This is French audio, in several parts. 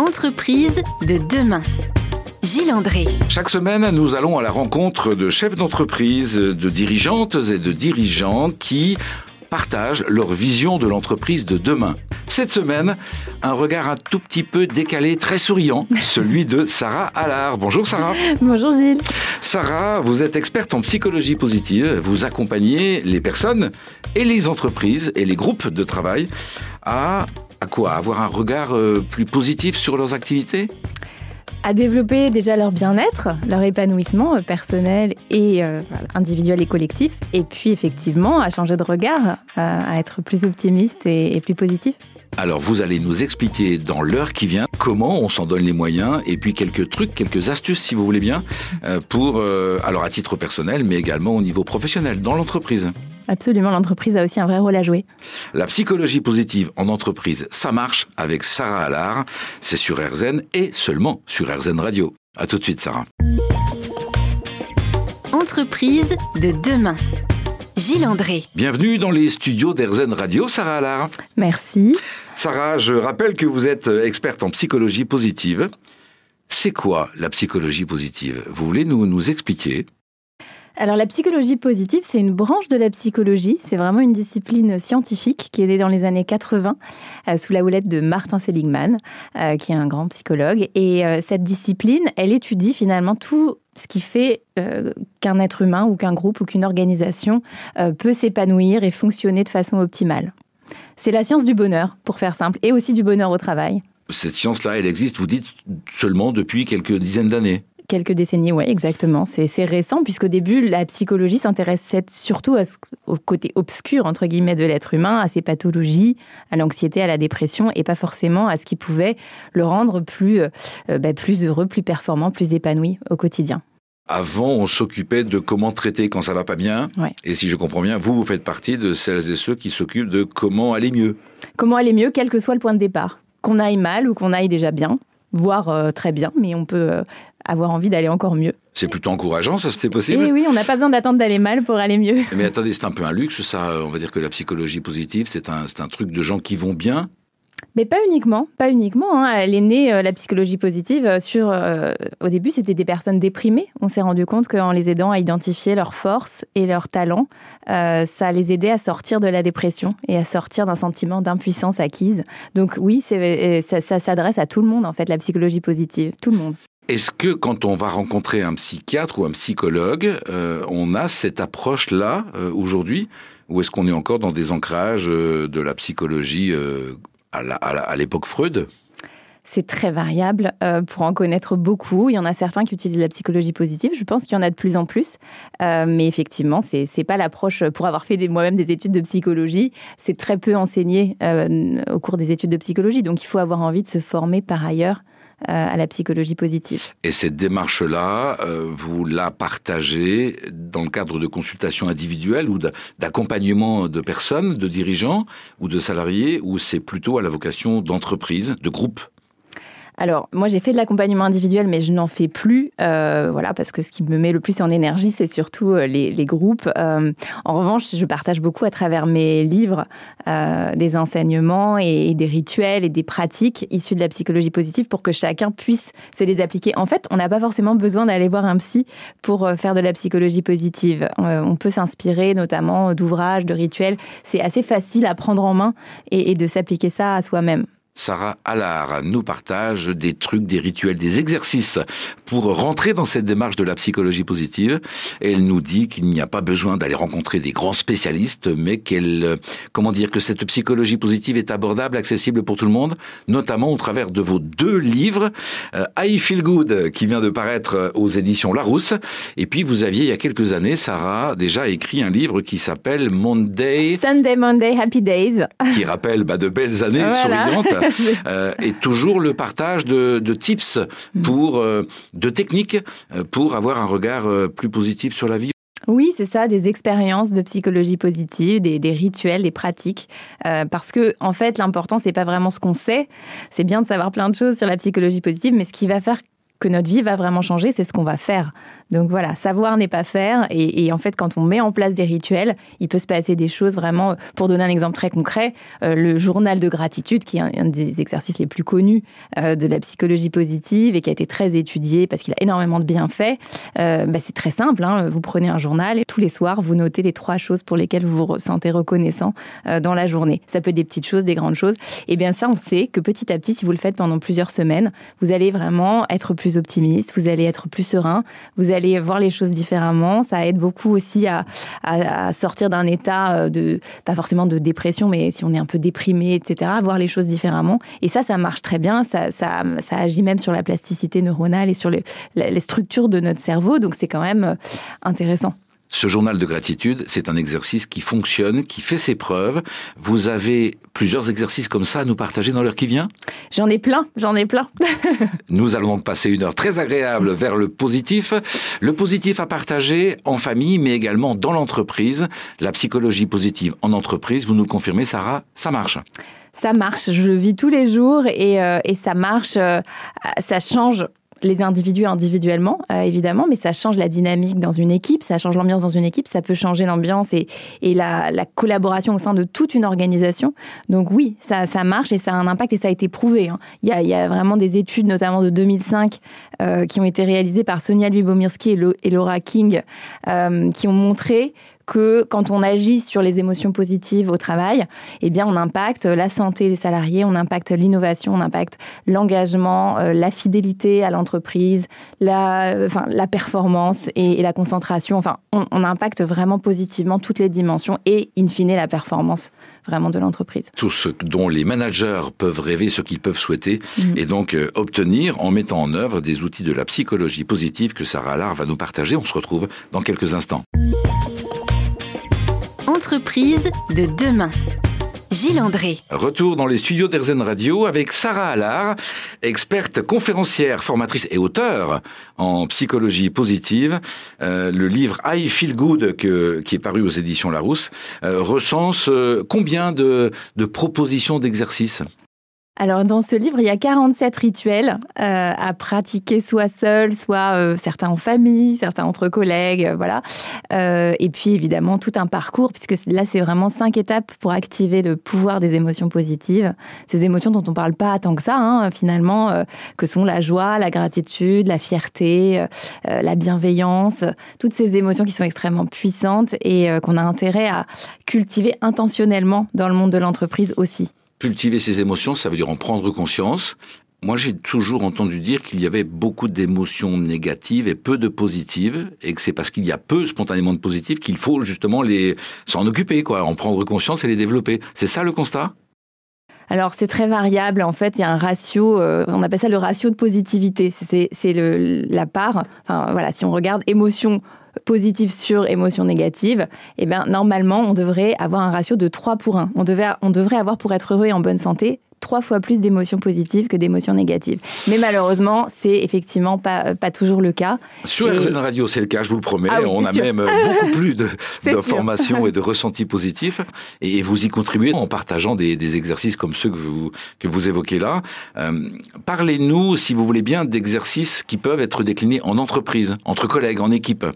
Entreprise de demain. Gilles André. Chaque semaine, nous allons à la rencontre de chefs d'entreprise, de dirigeantes et de dirigeants qui partagent leur vision de l'entreprise de demain. Cette semaine, un regard un tout petit peu décalé, très souriant, celui de Sarah Allard. Bonjour Sarah. Bonjour Gilles. Sarah, vous êtes experte en psychologie positive. Vous accompagnez les personnes et les entreprises et les groupes de travail à, à quoi Avoir un regard euh, plus positif sur leurs activités? À développer déjà leur bien-être, leur épanouissement euh, personnel et euh, individuel et collectif, et puis effectivement à changer de regard, à être plus optimiste et, et plus positif. Alors vous allez nous expliquer dans l'heure qui vient comment on s'en donne les moyens et puis quelques trucs, quelques astuces si vous voulez bien, pour euh, alors à titre personnel mais également au niveau professionnel dans l'entreprise. Absolument, l'entreprise a aussi un vrai rôle à jouer. La psychologie positive en entreprise, ça marche avec Sarah Allard. C'est sur RZN et seulement sur RZN Radio. À tout de suite, Sarah. Entreprise de demain. Gilles André. Bienvenue dans les studios d'RZN Radio, Sarah Allard. Merci. Sarah, je rappelle que vous êtes experte en psychologie positive. C'est quoi la psychologie positive? Vous voulez nous, nous expliquer? Alors la psychologie positive, c'est une branche de la psychologie. C'est vraiment une discipline scientifique qui est née dans les années 80 euh, sous la houlette de Martin Seligman, euh, qui est un grand psychologue. Et euh, cette discipline, elle étudie finalement tout ce qui fait qu'un être humain ou qu'un groupe ou qu'une organisation peut s'épanouir et fonctionner de façon optimale. C'est la science du bonheur, pour faire simple, et aussi du bonheur au travail. Cette science-là, elle existe, vous dites, seulement depuis quelques dizaines d'années. Quelques décennies, oui, exactement. C'est récent, puisqu'au début, la psychologie s'intéressait surtout à ce- au côté obscur, entre guillemets, de l'être humain, à ses pathologies, à l'anxiété, à la dépression, et pas forcément à ce qui pouvait le rendre plus, euh, euh, bah, plus heureux, plus performant, plus épanoui au quotidien. Avant, on s'occupait de comment traiter quand ça va pas bien. Ouais. Et si je comprends bien, vous, vous faites partie de celles et ceux qui s'occupent de comment aller mieux. Comment aller mieux, quel que soit le point de départ. Qu'on aille mal ou qu'on aille déjà bien, voire euh, très bien, mais on peut euh, avoir envie d'aller encore mieux. C'est plutôt encourageant, ça c'était Et possible oui, on n'a pas besoin d'attendre d'aller mal pour aller mieux. Mais attendez, c'est un peu un luxe, ça. On va dire que la psychologie positive, c'est un, c'est un truc de gens qui vont bien. Mais pas uniquement, pas uniquement. hein. Elle est née, euh, la psychologie positive, euh, sur... euh, au début, c'était des personnes déprimées. On s'est rendu compte qu'en les aidant à identifier leurs forces et leurs talents, euh, ça les aidait à sortir de la dépression et à sortir d'un sentiment d'impuissance acquise. Donc oui, c'est, euh, ça, ça s'adresse à tout le monde, en fait, la psychologie positive. Tout le monde. Est-ce que quand on va rencontrer un psychiatre ou un psychologue, euh, on a cette approche-là euh, aujourd'hui Ou est-ce qu'on est encore dans des ancrages euh, de la psychologie à l'époque Freud? C'est très variable. pour en connaître beaucoup, il y en a certains qui utilisent la psychologie positive. Je pense qu'il y en a de plus en plus. Mais effectivement, c'est c'est pas l'approche. Pour avoir fait moi-même des études de psychologie, c'est très peu enseigné au cours des études de psychologie. Donc, il faut avoir envie de se former par ailleurs à la psychologie positive. Et cette démarche-là, euh, vous la partagez dans le cadre de consultations individuelles ou d'a- d'accompagnement de personnes, de dirigeants ou de salariés, ou c'est plutôt à la vocation d'entreprise, de groupe Alors, moi, j'ai fait de l'accompagnement individuel, mais je n'en fais plus. euh, voilà, parce que ce qui me met le plus en énergie, c'est surtout euh, les, les groupes. Euh, en revanche, je partage beaucoup à travers mes livres euh, des enseignements et, des rituels et des pratiques issus de la psychologie positive pour que chacun puisse se les appliquer. En fait, on n'a pas forcément besoin d'aller voir un psy pour euh, faire de la psychologie positive. Euh, on peut s'inspirer notamment d'ouvrages, de rituels. C'est assez facile à prendre en main et, et de s'appliquer ça à soi-même. Sarah Allard nous partage des trucs, des rituels, des exercices pour rentrer dans cette démarche de la psychologie positive. Elle nous dit qu'il n'y a pas besoin d'aller rencontrer des grands spécialistes, mais qu'elle, euh, comment dire, que cette psychologie positive est abordable, accessible pour tout le monde, notamment au travers de vos deux livres, euh, I Feel Good, qui vient de paraître aux éditions Larousse. Et puis vous aviez, il y a quelques années, Sarah, déjà écrit un livre qui s'appelle Monday, Sunday, Monday, Happy Days. qui rappelle bah, de belles années Voilà. souriantes. Euh, et toujours le partage de, de tips pour euh, de techniques euh, pour avoir un regard plus positif sur la vie. Oui, c'est ça, des expériences de psychologie positive, des, des rituels, des pratiques. Euh, parce que, en fait, l'important, c'est pas vraiment ce qu'on sait. C'est bien de savoir plein de choses sur la psychologie positive, mais ce qui va faire que notre vie va vraiment changer, c'est ce qu'on va faire. Donc voilà, savoir n'est pas faire. Et, en fait, quand on met en place des rituels, il peut se passer des choses vraiment. Pour donner un exemple très concret, euh, le journal de gratitude, qui est un, des exercices les plus connus euh, de la psychologie positive et qui a été très étudié parce qu'il a énormément de bienfaits, euh, bah, c'est très simple. Hein. vous prenez un journal et tous les soirs, vous notez les trois choses pour lesquelles vous vous sentez reconnaissant dans la journée. Ça peut être des petites choses, des grandes choses. Et bien ça, on sait que petit à petit, si vous le faites pendant plusieurs semaines, vous allez vraiment être plus optimiste, vous allez être plus serein, vous allez voir les choses différemment. Ça aide beaucoup aussi à, sortir d'un état euh, de, pas forcément de dépression, mais si on est un peu déprimé, etc., voir les choses différemment. Et ça, ça marche très bien. Ça, ça, agit même sur la plasticité neuronale et sur les, les structures de notre cerveau. Donc c'est quand même euh, intéressant. Ce journal de gratitude, c'est un exercice qui fonctionne, qui fait ses preuves. Vous avez plusieurs exercices comme ça à nous partager dans l'heure qui vient? J'en ai plein, j'en ai plein. nous allons donc passer une heure très agréable vers le positif. Le positif à partager en famille, mais également dans l'entreprise. La psychologie positive en entreprise, vous nous le confirmez, Sarah, ça marche ça marche, je le vis tous les jours et, euh, ça marche, euh, ça change les individus individuellement, euh, évidemment, mais ça change la dynamique dans une équipe, ça change l'ambiance dans une équipe, ça peut changer l'ambiance et, et la, collaboration au sein de toute une organisation. Donc oui, ça, ça marche et ça a un impact et ça a été prouvé. Hein. Il, y a, il, y a, vraiment des études, notamment de 2005, euh, qui ont été réalisées par Sonia Lubomirski et, Laura King, euh, qui ont montré que quand on agit sur les émotions positives au travail, eh bien, on impacte la santé des salariés, on impacte l'innovation, on impacte l'engagement, euh, la fidélité à l'entreprise, la, enfin, la performance et, la concentration. Enfin, on, impacte vraiment positivement toutes les dimensions et, in fine, la performance vraiment de l'entreprise. Tout ce dont les managers peuvent rêver, ce qu'ils peuvent souhaiter, mm. et donc euh, obtenir en mettant en œuvre des outils de la psychologie positive que Sarah Allard va nous partager. On se retrouve dans quelques instants entreprise de demain. Gilles André. Retour dans les studios d'Erzen Radio avec Sarah Allard, experte conférencière, formatrice et auteur en psychologie positive. Euh, le livre I Feel Good qui est paru aux éditions Larousse euh, recense euh, combien de propositions d'exercices? Alors dans ce livre, il y a 47 rituels euh, à pratiquer soit seul, soit euh, certains en famille, certains entre collègues, euh, voilà. et puis évidemment tout un parcours, puisque là c'est vraiment cinq étapes pour activer le pouvoir des émotions positives, ces émotions dont on parle pas tant que ça, hein, finalement, que sont la joie, la gratitude, la fierté, la bienveillance, toutes ces émotions qui sont extrêmement puissantes et qu'on a intérêt à cultiver intentionnellement dans le monde de l'entreprise aussi. Cultiver ses émotions, ça veut dire en prendre conscience. Moi, j'ai toujours entendu dire qu'il y avait beaucoup d'émotions négatives et peu de positives, et que c'est parce qu'il y a peu spontanément de positives qu'il faut justement les s'en occuper, quoi, en prendre conscience et les développer. C'est ça le constat? Alors c'est très variable. En fait, il y a un ratio, euh, on appelle ça le ratio de positivité. C'est la part. Enfin voilà, si on regarde émotion positive sur émotion négative, eh bien, normalement, on devrait avoir un ratio de 3 pour 1. On, devait, on devrait avoir, pour être heureux et en bonne santé, trois fois plus d'émotions positives que d'émotions négatives. Mais malheureusement, c'est effectivement pas, pas toujours le cas. Sur RZN Radio, c'est le cas, je vous le promets. Ah on a même euh, beaucoup plus d'informations et de ressentis positifs. Et vous y contribuez en partageant des, des exercices comme ceux que vous, que vous évoquez là. Euh, parlez-nous, si vous voulez bien, d'exercices qui peuvent être déclinés en entreprise, entre collègues, en équipe.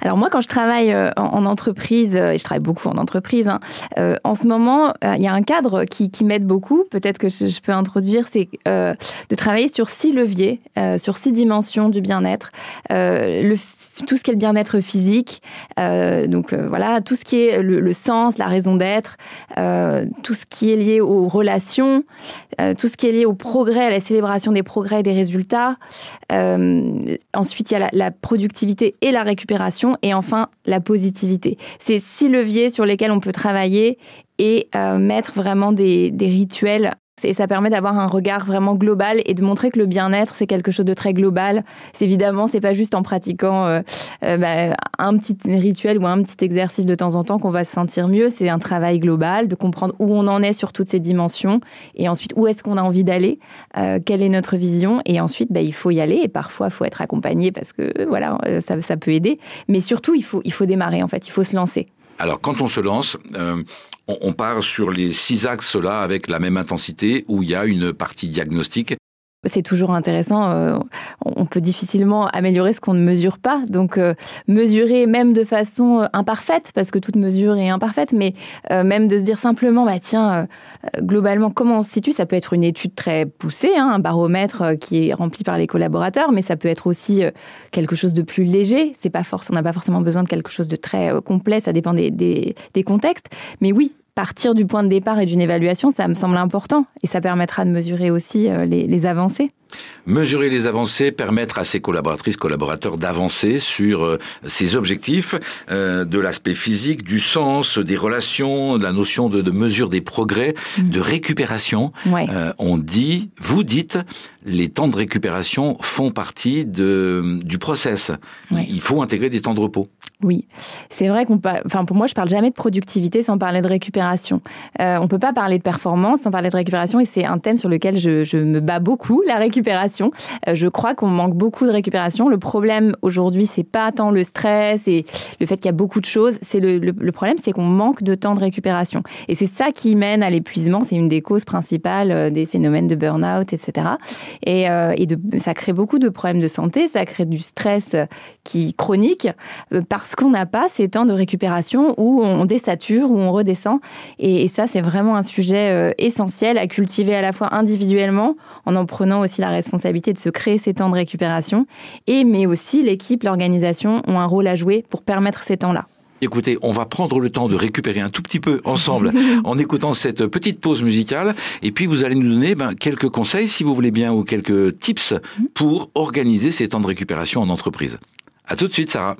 Alors moi, quand je travaille euh, en, entreprise, euh, et je travaille beaucoup en entreprise, hein, euh, en ce moment, il y a un cadre qui, m'aide beaucoup, peut-être que je, peux introduire, c'est de travailler sur six leviers, sur six dimensions du bien-être. Tout ce qui est le bien-être physique, euh, donc euh, voilà, tout ce qui est le, sens, la raison d'être, euh, tout ce qui est lié aux relations, tout ce qui est lié au progrès, à la célébration des progrès et des résultats. ensuite, il y a la, la, productivité et la récupération, et enfin la positivité. C'est six leviers sur lesquels on peut travailler et mettre vraiment des, des rituels et ça permet d'avoir un regard vraiment global et de montrer que le bien-être, c'est quelque chose de très global. C'est évidemment, c'est pas juste en pratiquant euh, euh, bah, un petit rituel ou un petit exercice de temps en temps qu'on va se sentir mieux. C'est un travail global de comprendre où on en est sur toutes ces dimensions et ensuite où est-ce qu'on a envie d'aller, euh, quelle est notre vision et ensuite bah, il faut y aller et parfois il faut être accompagné parce que voilà, ça, ça peut aider. Mais surtout, il faut, il faut démarrer en fait, il faut se lancer. Alors, quand on se lance, euh, on, part sur les six axes là avec la même intensité où il y a une partie diagnostique c'est toujours intéressant. Euh, on peut difficilement améliorer ce qu'on ne mesure pas. Donc, euh, mesurer même de façon euh, imparfaite, parce que toute mesure est imparfaite, mais même de se dire simplement, bah tiens, globalement, comment on se situe Ça peut être une étude très poussée, hein, un baromètre qui est rempli par les collaborateurs, mais ça peut être aussi quelque chose de plus léger. C'est pas force, on n'a pas forcément besoin de quelque chose de très complet. Ça dépend des, des contextes. Mais oui, partir du point de départ et d'une évaluation, ça me semble important et ça permettra de mesurer aussi euh, les, avancées. Mesurer les avancées, permettre à ses collaboratrices, collaborateurs d'avancer sur euh, ces objectifs, euh, de l'aspect physique, du sens, des relations, de la notion de, mesure des progrès, mm. de récupération. on dit, vous dites, les temps de récupération font partie de, du process. Il faut intégrer des temps de repos. Oui, c'est vrai qu'on enfin pour moi je parle jamais de productivité sans parler de récupération. Euh, on peut pas parler de performance sans parler de récupération et c'est un thème sur lequel je, je me bats beaucoup, la récupération. Euh, je crois qu'on manque beaucoup de récupération. Le problème aujourd'hui c'est pas tant le stress et le fait qu'il y a beaucoup de choses, c'est le, le, problème c'est qu'on manque de temps de récupération et c'est ça qui mène à l'épuisement. C'est une des causes principales euh, des phénomènes de burn-out, etc. Et, euh, et de, ça crée beaucoup de problèmes de santé, ça crée du stress qui chronique parce parce qu'on n'a pas ces temps de récupération où on désature, où on redescend. Et, ça, c'est vraiment un sujet euh, essentiel à cultiver à la fois individuellement, en en prenant aussi la responsabilité de se créer ces temps de récupération, et mais aussi l'équipe, l'organisation ont un rôle à jouer pour permettre ces temps-là. Écoutez, on va prendre le temps de récupérer un tout petit peu ensemble en écoutant cette petite pause musicale. Et puis, vous allez nous donner ben, quelques conseils, si vous voulez bien, ou quelques tips pour organiser ces temps de récupération en entreprise. À tout de suite, Sarah.